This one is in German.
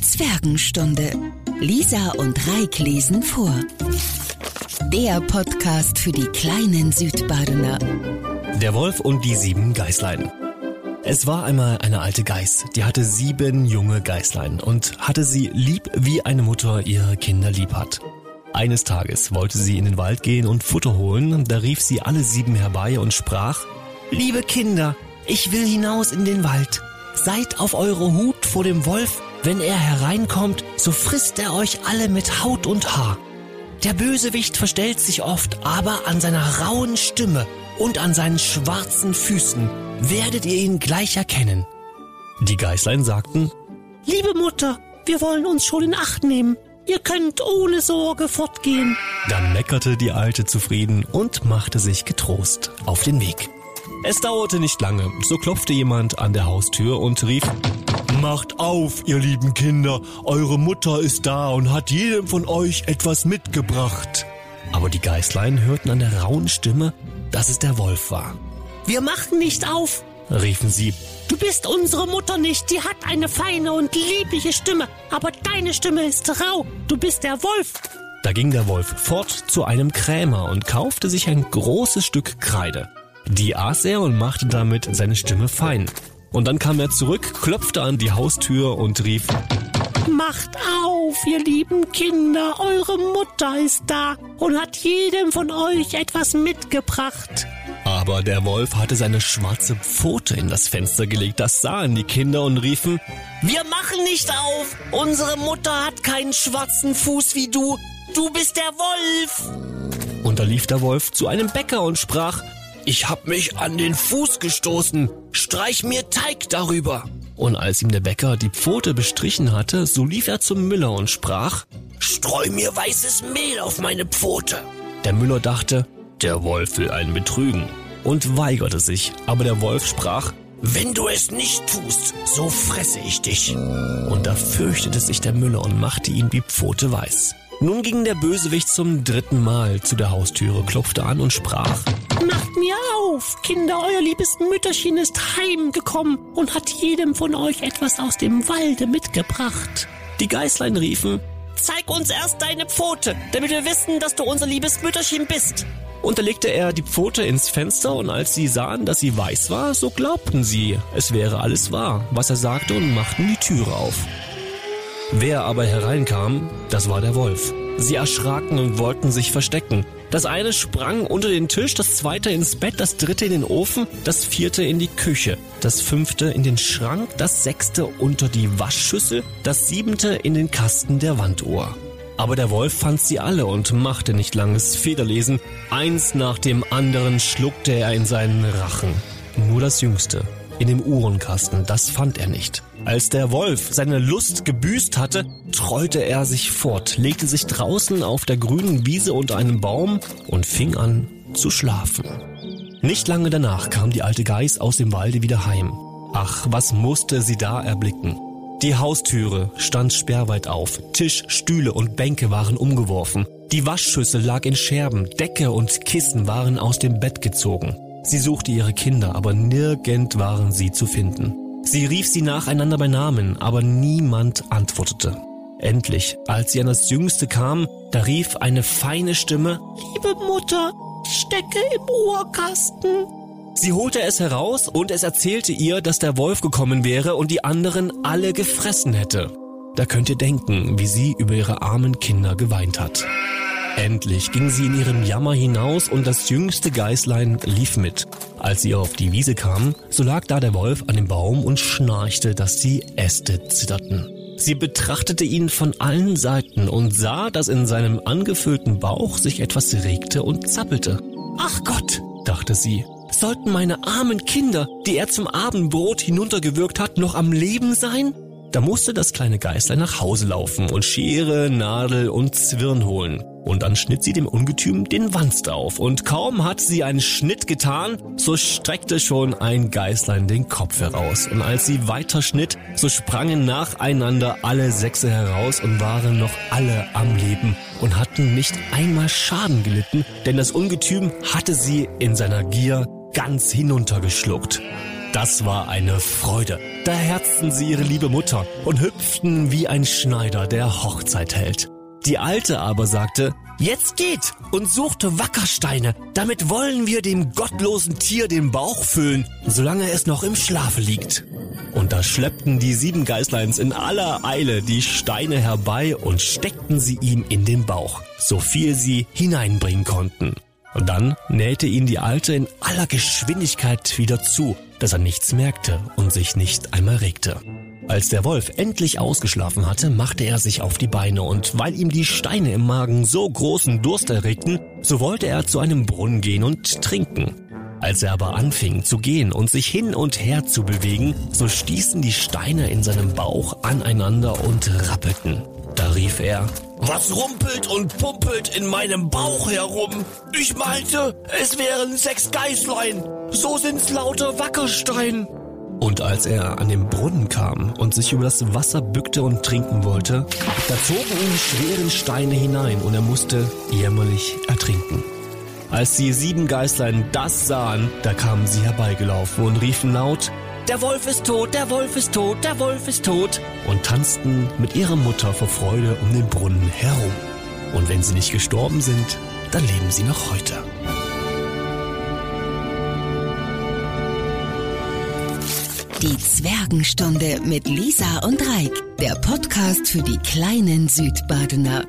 Zwergenstunde. Lisa und Reik lesen vor. Der Podcast für die kleinen Südbadener. Der Wolf und die sieben Geißlein. Es war einmal eine alte Geiß, die hatte sieben junge Geißlein und hatte sie lieb, wie eine Mutter ihre Kinder lieb hat. Eines Tages wollte sie in den Wald gehen und Futter holen, da rief sie alle sieben herbei und sprach, Liebe Kinder, ich will hinaus in den Wald. Seid auf eure Hut vor dem Wolf, wenn er hereinkommt, so frisst er euch alle mit Haut und Haar. Der Bösewicht verstellt sich oft, aber an seiner rauen Stimme und an seinen schwarzen Füßen werdet ihr ihn gleich erkennen. Die Geißlein sagten, Liebe Mutter, wir wollen uns schon in Acht nehmen. Ihr könnt ohne Sorge fortgehen. Dann meckerte die Alte zufrieden und machte sich getrost auf den Weg. Es dauerte nicht lange, so klopfte jemand an der Haustür und rief, Macht auf, ihr lieben Kinder, eure Mutter ist da und hat jedem von euch etwas mitgebracht. Aber die Geißlein hörten an der rauen Stimme, dass es der Wolf war. Wir machen nicht auf, riefen sie. Du bist unsere Mutter nicht, die hat eine feine und liebliche Stimme, aber deine Stimme ist rau, du bist der Wolf. Da ging der Wolf fort zu einem Krämer und kaufte sich ein großes Stück Kreide. Die aß er und machte damit seine Stimme fein. Und dann kam er zurück, klopfte an die Haustür und rief, Macht auf, ihr lieben Kinder, eure Mutter ist da und hat jedem von euch etwas mitgebracht. Aber der Wolf hatte seine schwarze Pfote in das Fenster gelegt, das sahen die Kinder und riefen, Wir machen nicht auf, unsere Mutter hat keinen schwarzen Fuß wie du, du bist der Wolf. Und da lief der Wolf zu einem Bäcker und sprach, ich hab mich an den Fuß gestoßen. Streich mir Teig darüber. Und als ihm der Bäcker die Pfote bestrichen hatte, so lief er zum Müller und sprach, Streu mir weißes Mehl auf meine Pfote. Der Müller dachte, der Wolf will einen betrügen und weigerte sich, aber der Wolf sprach, wenn du es nicht tust, so fresse ich dich. Und da fürchtete sich der Müller und machte ihm die Pfote weiß. Nun ging der Bösewicht zum dritten Mal zu der Haustüre, klopfte an und sprach, auf, Kinder, euer liebes Mütterchen ist heimgekommen und hat jedem von euch etwas aus dem Walde mitgebracht. Die Geißlein riefen, Zeig uns erst deine Pfote, damit wir wissen, dass du unser liebes Mütterchen bist. Und da legte er die Pfote ins Fenster und als sie sahen, dass sie weiß war, so glaubten sie, es wäre alles wahr, was er sagte und machten die Türe auf. Wer aber hereinkam, das war der Wolf. Sie erschraken und wollten sich verstecken. Das eine sprang unter den Tisch, das zweite ins Bett, das dritte in den Ofen, das vierte in die Küche, das fünfte in den Schrank, das sechste unter die Waschschüssel, das siebente in den Kasten der Wanduhr. Aber der Wolf fand sie alle und machte nicht langes Federlesen. Eins nach dem anderen schluckte er in seinen Rachen. Nur das jüngste, in dem Uhrenkasten, das fand er nicht. Als der Wolf seine Lust gebüßt hatte, trollte er sich fort, legte sich draußen auf der grünen Wiese unter einem Baum und fing an zu schlafen. Nicht lange danach kam die alte Geiß aus dem Walde wieder heim. Ach, was musste sie da erblicken? Die Haustüre stand sperrweit auf, Tisch, Stühle und Bänke waren umgeworfen. Die Waschschüssel lag in Scherben, Decke und Kissen waren aus dem Bett gezogen. Sie suchte ihre Kinder, aber nirgend waren sie zu finden. Sie rief sie nacheinander bei Namen, aber niemand antwortete. Endlich, als sie an das Jüngste kam, da rief eine feine Stimme, Liebe Mutter, ich stecke im Uhrkasten. Sie holte es heraus und es erzählte ihr, dass der Wolf gekommen wäre und die anderen alle gefressen hätte. Da könnt ihr denken, wie sie über ihre armen Kinder geweint hat. Endlich ging sie in ihrem Jammer hinaus und das jüngste Geißlein lief mit. Als sie auf die Wiese kam, so lag da der Wolf an dem Baum und schnarchte, dass die Äste zitterten. Sie betrachtete ihn von allen Seiten und sah, dass in seinem angefüllten Bauch sich etwas regte und zappelte. Ach Gott, dachte sie, sollten meine armen Kinder, die er zum Abendbrot hinuntergewürgt hat, noch am Leben sein? Da musste das kleine Geißlein nach Hause laufen und Schere, Nadel und Zwirn holen. Und dann schnitt sie dem Ungetüm den Wanst auf. Und kaum hat sie einen Schnitt getan, so streckte schon ein Geißlein den Kopf heraus. Und als sie weiter schnitt, so sprangen nacheinander alle Sechse heraus und waren noch alle am Leben und hatten nicht einmal Schaden gelitten, denn das Ungetüm hatte sie in seiner Gier ganz hinuntergeschluckt. das war eine Freude. Da herzten sie ihre liebe Mutter und hüpften wie ein Schneider, der Hochzeit hält. Die Alte aber sagte, Jetzt geht und suchte Wackersteine, damit wollen wir dem gottlosen Tier den Bauch füllen, solange es noch im Schlafe liegt. Und da schleppten die sieben Geißleins in aller Eile die Steine herbei und steckten sie ihm in den Bauch, so viel sie hineinbringen konnten. Und dann nähte ihn die Alte in aller Geschwindigkeit wieder zu, dass er nichts merkte und sich nicht einmal regte. Als der Wolf endlich ausgeschlafen hatte, machte er sich auf die Beine und weil ihm die Steine im Magen so großen Durst erregten, so wollte er zu einem Brunnen gehen und trinken. Als er aber anfing zu gehen und sich hin und her zu bewegen, so stießen die Steine in seinem Bauch aneinander und rappelten. Da rief er, was rumpelt und pumpelt in meinem Bauch herum? Ich meinte, es wären sechs Geißlein. So sind's lauter Wackerstein. Und als er an den Brunnen kam und sich über das Wasser bückte und trinken wollte, da zogen ihn die schweren Steine hinein und er musste jämmerlich ertrinken. Als die sieben Geißlein das sahen, da kamen sie herbeigelaufen und riefen laut, der Wolf ist tot, der Wolf ist tot, der Wolf ist tot und tanzten mit ihrer Mutter vor Freude um den Brunnen herum. Und wenn sie nicht gestorben sind, dann leben sie noch heute. Die Zwergenstunde mit Lisa und Reik, der Podcast für die kleinen Südbadener.